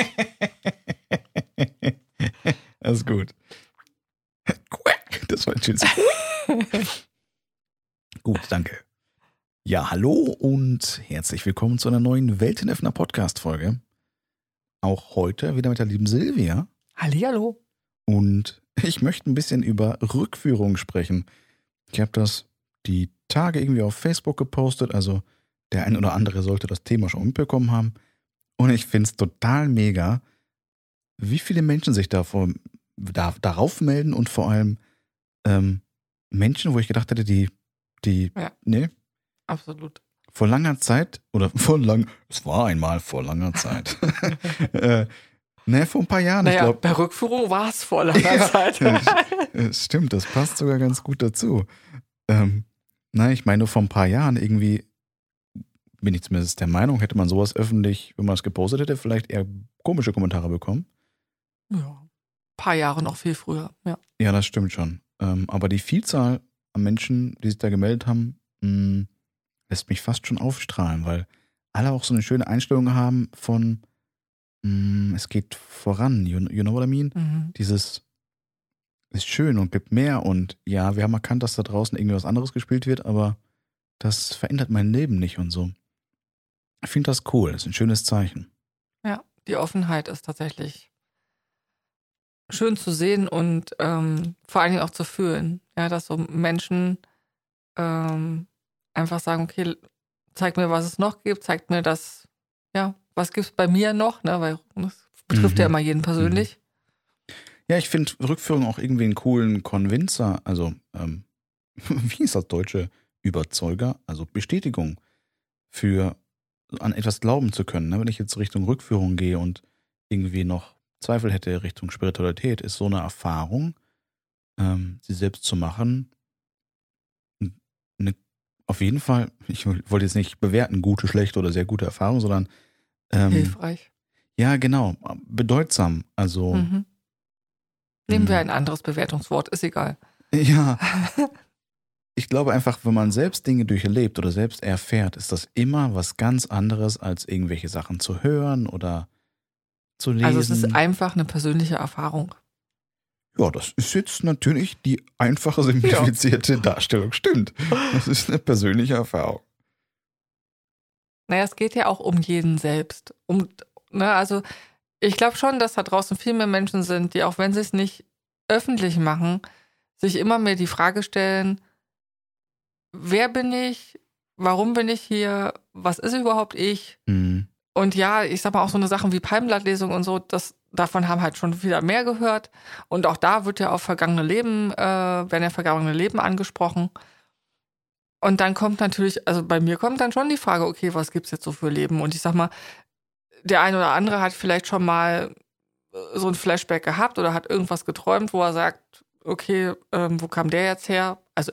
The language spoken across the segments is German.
das ist gut. Das war ein schönes. gut, danke. Ja, hallo und herzlich willkommen zu einer neuen Weltenöffner Podcast-Folge. Auch heute wieder mit der lieben Silvia. Hallihallo. Und ich möchte ein bisschen über Rückführung sprechen. Ich habe das die Tage irgendwie auf Facebook gepostet, also der ein oder andere sollte das Thema schon mitbekommen haben. Und ich finde es total mega, wie viele Menschen sich davor, da, darauf melden und vor allem ähm, Menschen, wo ich gedacht hätte, die, die, Ja. nee, Absolut. vor langer Zeit, oder vor lang, es war einmal vor langer Zeit, äh, ne, vor ein paar Jahren, ich Naja, glaube, bei Rückführung war es vor langer Ja. Zeit. Stimmt, das passt sogar ganz gut dazu. Ähm, nein, ich meine, vor ein paar Jahren irgendwie, bin ich zumindest der Meinung, hätte man sowas öffentlich, wenn man es gepostet hätte, vielleicht eher komische Kommentare bekommen. ja. Ein paar Jahre noch viel früher. Ja. Ja, das stimmt schon. Ähm, aber die Vielzahl an Menschen, die sich da gemeldet haben, mh, lässt mich fast schon aufstrahlen, weil alle auch so eine schöne Einstellung haben von, mh, es geht voran, you, you know what I mean? Mhm. dieses ist schön und gibt mehr und ja, wir haben erkannt, dass da draußen irgendwie was anderes gespielt wird, aber das verändert mein Leben nicht und so. Ich finde das cool, das ist ein schönes Zeichen. ja, die Offenheit ist tatsächlich schön zu sehen und ähm, vor allen Dingen auch zu fühlen. Ja, dass so Menschen ähm, einfach sagen, okay, zeig mir, was es noch gibt, zeigt mir das, ja, was gibt es bei mir noch, ne? Weil das betrifft ja Mhm. immer jeden persönlich. Ja, ich finde Rückführung auch irgendwie einen coolen Convincer, also ähm, wie ist das deutsche Überzeuger, also Bestätigung für an etwas glauben zu können. Ne? Wenn ich jetzt Richtung Rückführung gehe und irgendwie noch Zweifel hätte Richtung Spiritualität, ist so eine Erfahrung, ähm, sie selbst zu machen, eine, auf jeden Fall, ich wollte jetzt nicht bewerten, gute, schlechte oder sehr gute Erfahrung, sondern ähm, Hilfreich. ja, genau, bedeutsam. Also Mhm. Nehmen wir Mhm. ein anderes Bewertungswort, ist egal. Ja. Ich glaube einfach, wenn man selbst Dinge durchlebt oder selbst erfährt, ist das immer was ganz anderes, als irgendwelche Sachen zu hören oder zu lesen. Also es ist einfach eine persönliche Erfahrung. ja, das ist jetzt natürlich die einfache, simplifizierte Darstellung. Stimmt. Das ist eine persönliche Erfahrung. Naja, es geht ja auch um jeden selbst. Um, ne, also ich glaube schon, dass da draußen viel mehr Menschen sind, die auch wenn sie es nicht öffentlich machen, sich immer mehr die Frage stellen, wer bin ich, warum bin ich hier, was ist überhaupt ich? Mhm. Und ja, ich sag mal auch so eine Sachen wie Palmblattlesung und so, das, davon haben halt schon wieder mehr gehört. Und auch da wird ja auf vergangene Leben, äh, werden ja vergangene Leben angesprochen. Und dann kommt natürlich, also bei mir kommt dann schon die Frage, okay, was gibt's jetzt so für Leben? Und ich sag mal, der eine oder andere hat vielleicht schon mal äh, so ein Flashback gehabt oder hat irgendwas geträumt, wo er sagt, okay, ähm, wo kam der jetzt her? Also,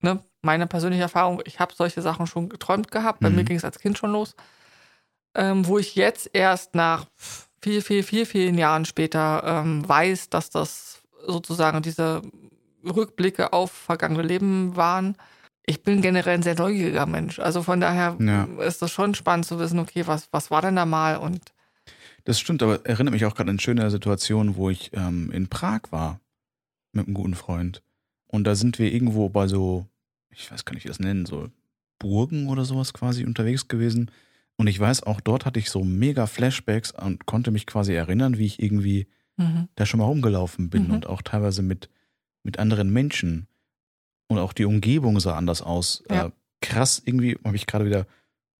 ne, meine persönliche Erfahrung, ich habe solche Sachen schon geträumt gehabt. Bei Mhm. mir ging es als Kind schon los ähm, wo ich jetzt erst nach viel, viel, viel, vielen Jahren später ähm, weiß, dass das sozusagen diese Rückblicke auf vergangene Leben waren. Ich bin generell ein sehr neugieriger Mensch. Also von daher Ja. ist das schon spannend zu wissen, okay, was, was war denn da mal? Und Das stimmt, aber erinnert mich auch gerade an eine schöne Situation, wo ich ähm, in Prag war mit einem guten Freund. Und da sind wir irgendwo bei so, ich weiß gar nicht, wie das nennen, so Burgen oder sowas quasi unterwegs gewesen. Und ich weiß, auch dort hatte ich so mega Flashbacks und konnte mich quasi erinnern, wie ich irgendwie mhm. da schon mal rumgelaufen bin Mhm. und auch teilweise mit, mit anderen Menschen. Und auch die Umgebung sah anders aus. Ja. Äh, krass, irgendwie habe ich gerade wieder,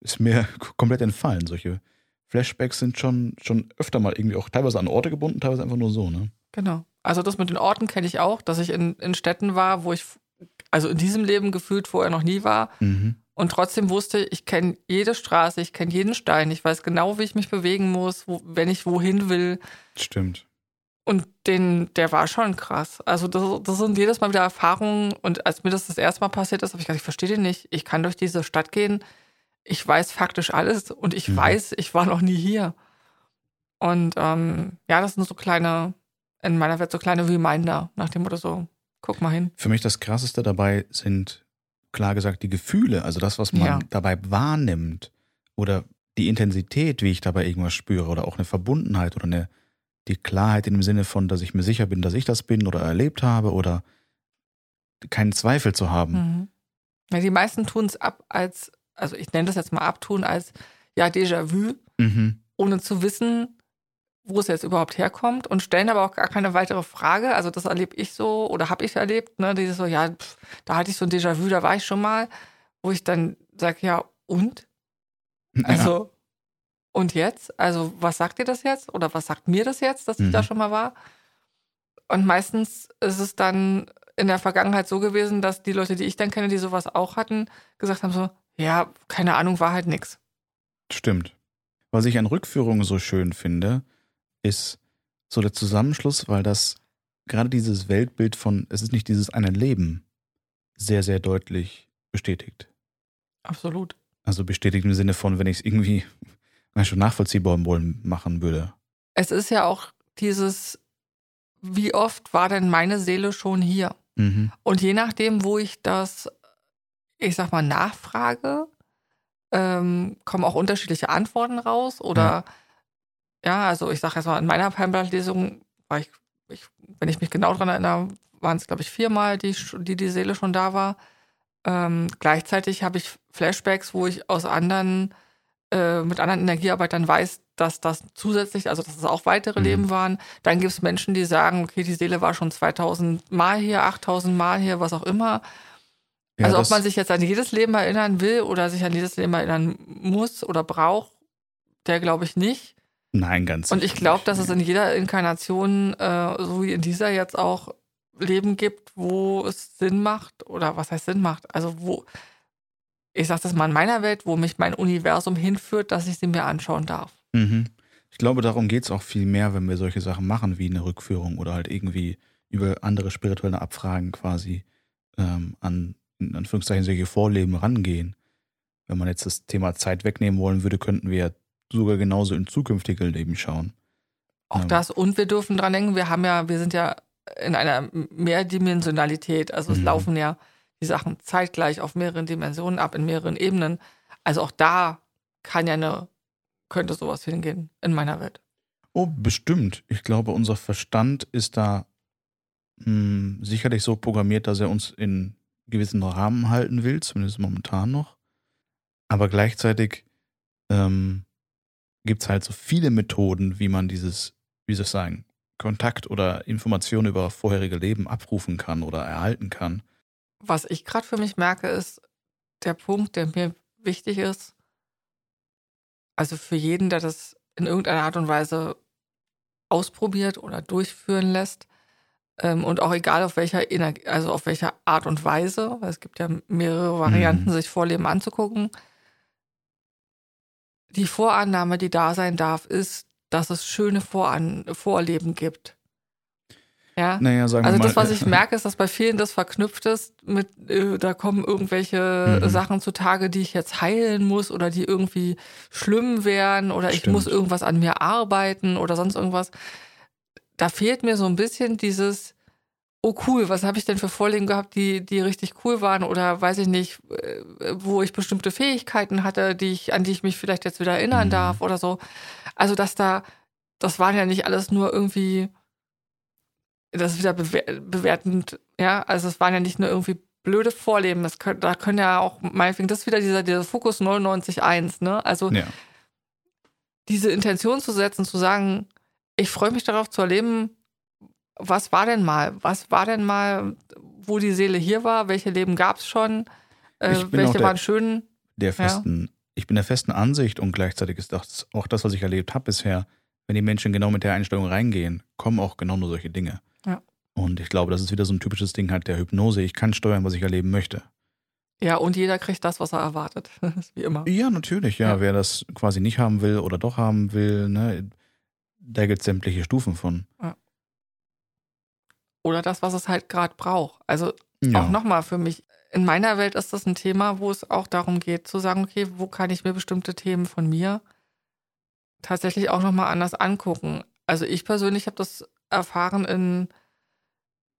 ist mir komplett entfallen. Solche Flashbacks sind schon, schon öfter mal irgendwie auch teilweise an Orte gebunden, teilweise einfach nur so, ne? genau. Also das mit den Orten kenne ich auch, dass ich in, in Städten war, wo ich also in diesem Leben gefühlt vorher noch nie war. Mhm. Und trotzdem wusste ich, ich kenne jede Straße, ich kenne jeden Stein, ich weiß genau, wie ich mich bewegen muss, wo, wenn ich wohin will. Stimmt. Und den, der war schon krass. Also das, das sind jedes Mal wieder Erfahrungen. Und als mir das das erste Mal passiert ist, habe ich gedacht, ich verstehe den nicht. Ich kann durch diese Stadt gehen. Ich weiß faktisch alles und ich Mhm. weiß, ich war noch nie hier. Und ähm, ja, das sind so kleine, in meiner Welt so kleine Reminder, nach dem Motto so, guck mal hin. Für mich das Krasseste dabei sind, klar gesagt, die Gefühle, also das, was man Ja. dabei wahrnimmt oder die Intensität, wie ich dabei irgendwas spüre, oder auch eine Verbundenheit oder eine, die Klarheit in dem Sinne von, dass ich mir sicher bin, dass ich das bin oder erlebt habe oder keinen Zweifel zu haben. Mhm. Ja, die meisten tun es ab als, also ich nenne das jetzt mal abtun als ja Déjà-vu, Mhm. ohne zu wissen, wo es jetzt überhaupt herkommt und stellen aber auch gar keine weitere Frage. Also das erlebe ich so oder habe ich erlebt, ne? Dieses so, ja, pff, da hatte ich so ein Déjà-vu, da war ich schon mal, wo ich dann sage, ja, und? Also, und jetzt? Also, was sagt dir das jetzt? Oder was sagt mir das jetzt, dass ich Mhm. da schon mal war? Und meistens ist es dann in der Vergangenheit so gewesen, dass die Leute, die ich dann kenne, die sowas auch hatten, gesagt haben so, ja, keine Ahnung, war halt nix. ja, stimmt. Was ich an Rückführungen so schön finde, ist so der Zusammenschluss, weil das gerade dieses Weltbild von, es ist nicht dieses eine Leben, sehr, sehr deutlich bestätigt. Absolut. Also bestätigt im Sinne von, wenn ich es irgendwie schon nachvollziehbar wollen machen würde. Es ist ja auch dieses, wie oft war denn meine Seele schon hier? Mhm. Und je nachdem, wo ich das, ich sag mal, nachfrage, ähm, kommen auch unterschiedliche Antworten raus. Oder ja, also ich sage jetzt mal, in meiner Palmblatt-Lesung war ich, ich, wenn ich mich genau daran erinnere, waren es, glaube ich, viermal, die, die die Seele schon da war. Ähm, gleichzeitig habe ich Flashbacks, wo ich aus anderen, äh, mit anderen Energiearbeitern weiß, dass das zusätzlich, also dass es auch weitere Mhm. Leben waren. Dann gibt es Menschen, die sagen, okay, die Seele war schon 2000 Mal hier, 8000 Mal hier, was auch immer. Ja, also ob man sich jetzt an jedes Leben erinnern will oder sich an jedes Leben erinnern muss oder braucht, der glaube ich nicht. Nein, ganz Und ich glaube, dass es in jeder Inkarnation, äh, so wie in dieser jetzt auch, Leben gibt, wo es Sinn macht oder was heißt Sinn macht? Also wo, ich sage das mal in meiner Welt, wo mich mein Universum hinführt, dass ich sie mir anschauen darf. Mhm. Ich glaube, darum geht es auch viel mehr, wenn wir solche Sachen machen, wie eine Rückführung oder halt irgendwie über andere spirituelle Abfragen quasi ähm, an, in Anführungszeichen, solche Vorleben rangehen. Wenn man jetzt das Thema Zeit wegnehmen wollen würde, könnten wir ja sogar genauso in zukünftige Leben schauen. Auch Ähm. das. Und wir dürfen dran denken, wir haben ja, wir sind ja in einer Mehrdimensionalität. Also es Mhm. laufen ja die Sachen zeitgleich auf mehreren Dimensionen ab, in mehreren Ebenen. Also auch da kann ja eine, könnte sowas hingehen in meiner Welt. Oh, bestimmt. Ich glaube, unser Verstand ist da mh, sicherlich so programmiert, dass er uns in gewissen Rahmen halten will, zumindest momentan noch. Aber gleichzeitig ähm, gibt es halt so viele Methoden, wie man dieses, wie soll ich sagen, Kontakt oder Informationen über vorherige Leben abrufen kann oder erhalten kann. Was ich gerade für mich merke, ist der Punkt, der mir wichtig ist. Also für jeden, der das in irgendeiner Art und Weise ausprobiert oder durchführen lässt. Ähm, und auch egal auf welcher also auf welcher Art und Weise, weil es gibt ja mehrere Varianten, Mhm. sich Vorleben anzugucken. Die Vorannahme, die da sein darf, ist, dass es schöne Voran Vorleben gibt. Ja. Naja, sagen Also wir mal. das, was äh, ich merke, ist, dass bei vielen das verknüpft ist mit, äh, da kommen irgendwelche Mhm. Sachen zutage, die ich jetzt heilen muss oder die irgendwie schlimm wären oder ich Stimmt. muss irgendwas an mir arbeiten oder sonst irgendwas. Da fehlt mir so ein bisschen dieses, oh cool, was habe ich denn für Vorlieben gehabt, die, die richtig cool waren oder weiß ich nicht, äh, wo ich bestimmte Fähigkeiten hatte, die ich, an die ich mich vielleicht jetzt wieder erinnern Mhm. darf oder so. Also dass da, das waren ja nicht alles nur irgendwie das ist wieder bewer bewertend, ja. Also es waren ja nicht nur irgendwie blöde Vorleben, das können, da können ja auch, meinetwegen, das ist wieder dieser, dieser Fokus 99.1, ne? Also ja. diese Intention zu setzen, zu sagen, ich freue mich darauf zu erleben, was war denn mal? Was war denn mal, wo die Seele hier war? Welche Leben gab es schon? Äh, welche der- waren schön? der festen, ich bin der festen Ansicht und gleichzeitig ist das auch das, was ich erlebt habe bisher, wenn die Menschen genau mit der Einstellung reingehen, kommen auch genau nur solche Dinge. Ja. Und ich glaube, das ist wieder so ein typisches Ding halt der Hypnose. Ich kann steuern, was ich erleben möchte. Ja, und jeder kriegt das, was er erwartet. Wie immer. Ja, natürlich, ja. Ja. Wer das quasi nicht haben will oder doch haben will, ne, da gibt es sämtliche Stufen von. Oder das, was es halt gerade braucht. Also Ja. auch nochmal für mich, in meiner Welt ist das ein Thema, wo es auch darum geht, zu sagen, okay, wo kann ich mir bestimmte Themen von mir tatsächlich auch nochmal anders angucken. Also ich persönlich habe das erfahren in,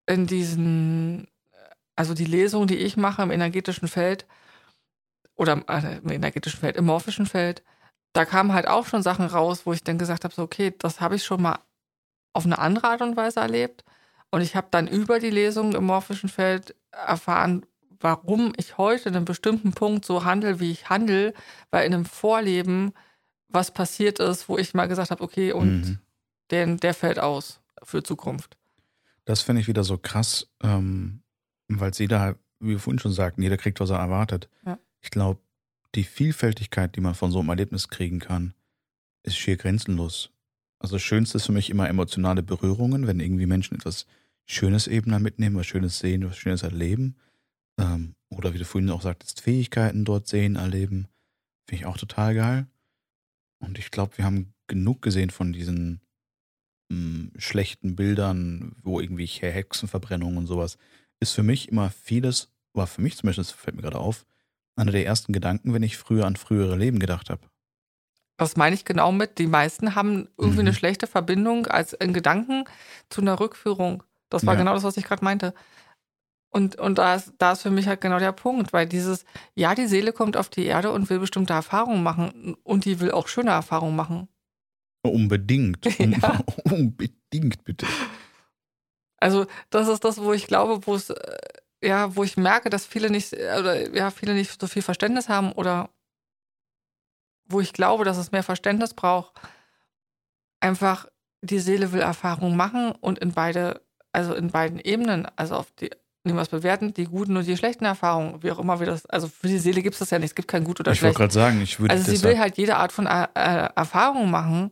in diesen, also die Lesung, die ich mache im energetischen Feld oder äh, im energetischen Feld, im morphischen Feld, da kamen halt auch schon Sachen raus, wo ich dann gesagt habe, so, okay, das habe ich schon mal auf eine andere Art und Weise erlebt. Und ich habe dann über die Lesung im morphischen Feld erfahren, warum ich heute in einem bestimmten Punkt so handle, wie ich handle, weil in einem Vorleben was passiert ist, wo ich mal gesagt habe, okay, und mhm. den, der fällt aus für Zukunft. Das finde ich wieder so krass, ähm, weil es jeder, wie wir vorhin schon sagten, jeder kriegt, was er erwartet. Ja. Ich glaube, die Vielfältigkeit, die man von so einem Erlebnis kriegen kann, ist schier grenzenlos. Also das Schönste ist für mich immer emotionale Berührungen, wenn irgendwie Menschen etwas Schönes eben da mitnehmen, was Schönes sehen, was Schönes erleben. Ähm, oder wie du vorhin auch sagtest, Fähigkeiten dort sehen, erleben. Finde ich auch total geil. Und ich glaube, wir haben genug gesehen von diesen mh, hm, schlechten Bildern, wo irgendwie Hexenverbrennungen und sowas. Ist für mich immer vieles, war für mich zumindest, fällt mir gerade auf, einer der ersten Gedanken, wenn ich früher an frühere Leben gedacht habe. Das meine ich genau mit. Die meisten haben irgendwie mhm. eine schlechte Verbindung als in Gedanken zu einer Rückführung. Das war ja. genau das, was ich gerade meinte. Und, und da, ist, da ist für mich halt genau der Punkt, weil dieses, ja, die Seele kommt auf die Erde und will bestimmte Erfahrungen machen und die will auch schöne Erfahrungen machen. Unbedingt. Ja. Unbedingt, bitte. Also, das ist das, wo ich glaube, wo es, äh, ja, wo ich merke, dass viele nicht, oder ja, viele nicht so viel Verständnis haben oder wo ich glaube, dass es mehr Verständnis braucht. Einfach, die Seele will Erfahrungen machen und in beide, also in beiden Ebenen, also auf die nehmen wir es bewerten, die guten und die schlechten Erfahrungen, wie auch immer wir das, also für die Seele gibt es das ja nicht, es gibt kein gut oder ich schlecht. Ich wollte gerade sagen, ich würde Also sie will halt jede Art von äh, äh, Erfahrung machen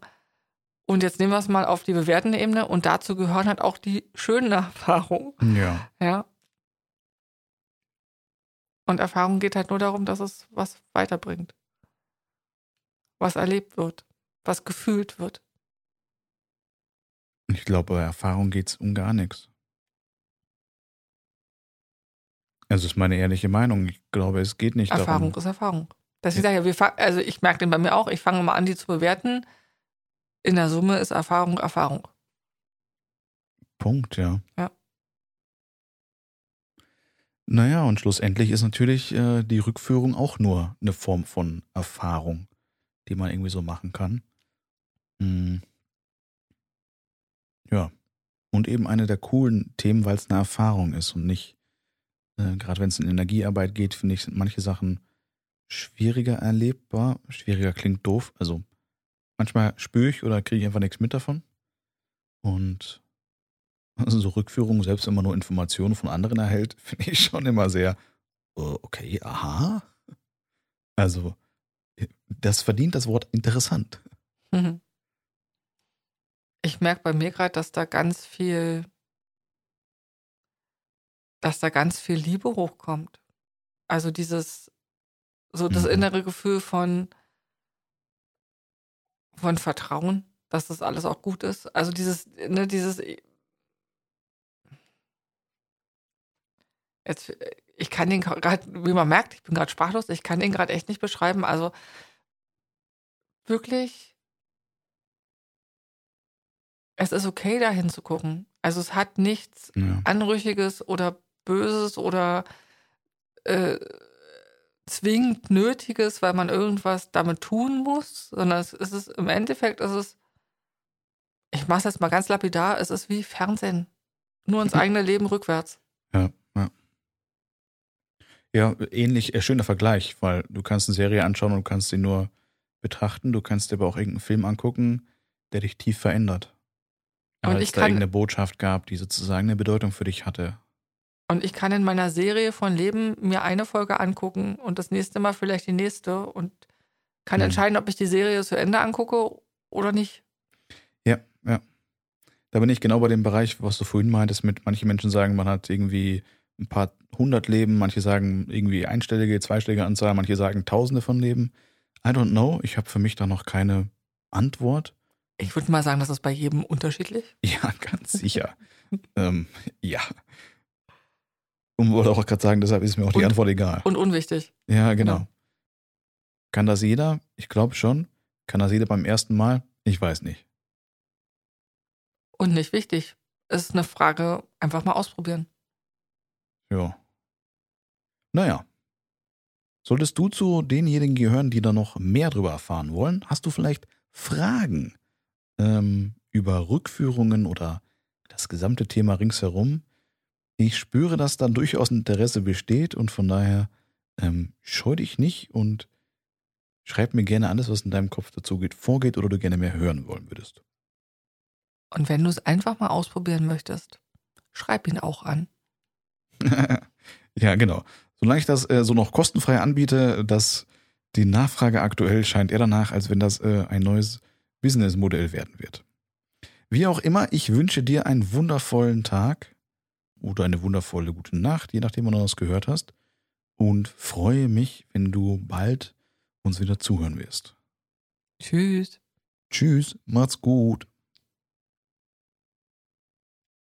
und jetzt nehmen wir es mal auf die bewertende Ebene und dazu gehören halt auch die schönen Erfahrungen. Ja. Ja. Und Erfahrung geht halt nur darum, dass es was weiterbringt. Was erlebt wird, was gefühlt wird. Ich glaube, bei Erfahrung geht es um gar nichts. Also ist meine ehrliche Meinung. Ich glaube, es geht nicht Erfahrung darum. ist Erfahrung. Das ja, wir also ich merke den bei mir auch, ich fange mal an, die zu bewerten. In der Summe ist Erfahrung Erfahrung. Punkt, ja. Ja. Naja, und schlussendlich ist natürlich äh, die Rückführung auch nur eine Form von Erfahrung, die man irgendwie so machen kann. Hm. Ja. Und eben eine der coolen Themen, weil es eine Erfahrung ist und nicht äh, Gerade wenn es in Energiearbeit geht, finde ich, sind manche Sachen schwieriger erlebbar. Schwieriger klingt doof. Also manchmal spüre ich oder kriege ich einfach nichts mit davon. Und also so Rückführungen, selbst wenn man nur Informationen von anderen erhält, finde ich schon immer sehr, oh, okay, aha. Also, das verdient das Wort interessant. Mhm. Ich merke bei mir gerade, dass da ganz viel dass da ganz viel Liebe hochkommt. Also dieses, so das mhm. innere Gefühl von, von Vertrauen, dass das alles auch gut ist. Also dieses, ne, dieses, jetzt, ich kann den gerade, wie man merkt, ich bin gerade sprachlos, ich kann den gerade echt nicht beschreiben. Also wirklich, es ist okay, da hinzugucken. Also es hat nichts ja. Anrüchiges oder Böses oder äh, zwingend Nötiges, weil man irgendwas damit tun muss, sondern es ist im Endeffekt ist es, ich mache es jetzt mal ganz lapidar, es ist wie Fernsehen. Nur ins eigene Leben rückwärts. Ja, ja. Ja, ähnlich, äh, schöner Vergleich, weil du kannst eine Serie anschauen und du kannst sie nur betrachten, du kannst dir aber auch irgendeinen Film angucken, der dich tief verändert. Weil es da irgendeine Botschaft gab, die sozusagen eine Bedeutung für dich hatte. Und ich kann in meiner Serie von Leben mir eine Folge angucken und das nächste Mal vielleicht die nächste und kann mhm. entscheiden, ob ich die Serie zu Ende angucke oder nicht. Ja, ja. Da bin ich genau bei dem Bereich, was du vorhin meintest, mit manche Menschen sagen, man hat irgendwie ein paar hundert Leben, manche sagen irgendwie einstellige, zweistellige Anzahl, manche sagen tausende von Leben. I don't know. Ich habe für mich da noch keine Antwort. Ich würde mal sagen, das ist bei jedem unterschiedlich. Ja, ganz sicher. ähm, ja. Und wollte auch gerade sagen, deshalb ist mir auch die Antwort egal. Und unwichtig. Ja, genau. genau. Kann das jeder? Ich glaube schon. Kann das jeder beim ersten Mal? Ich weiß nicht. Und nicht wichtig. Es ist eine Frage, einfach mal ausprobieren. Ja. Naja. Solltest du zu denjenigen gehören, die da noch mehr drüber erfahren wollen, hast du vielleicht Fragen ähm, über Rückführungen oder das gesamte Thema ringsherum. Ich spüre, dass da durchaus Interesse besteht und von daher ähm, scheu dich nicht und schreib mir gerne alles, was in deinem Kopf dazu geht, vorgeht oder du gerne mehr hören wollen würdest. Und wenn du es einfach mal ausprobieren möchtest, schreib ihn auch an. ja, genau. Solange ich das äh, so noch kostenfrei anbiete, dass die Nachfrage aktuell scheint eher danach, als wenn das äh, ein neues Businessmodell werden wird. Wie auch immer, ich wünsche dir einen wundervollen Tag oder eine wundervolle gute Nacht, je nachdem, wann du das gehört hast. Und freue mich, wenn du bald uns wieder zuhören wirst. Tschüss. Tschüss, macht's gut.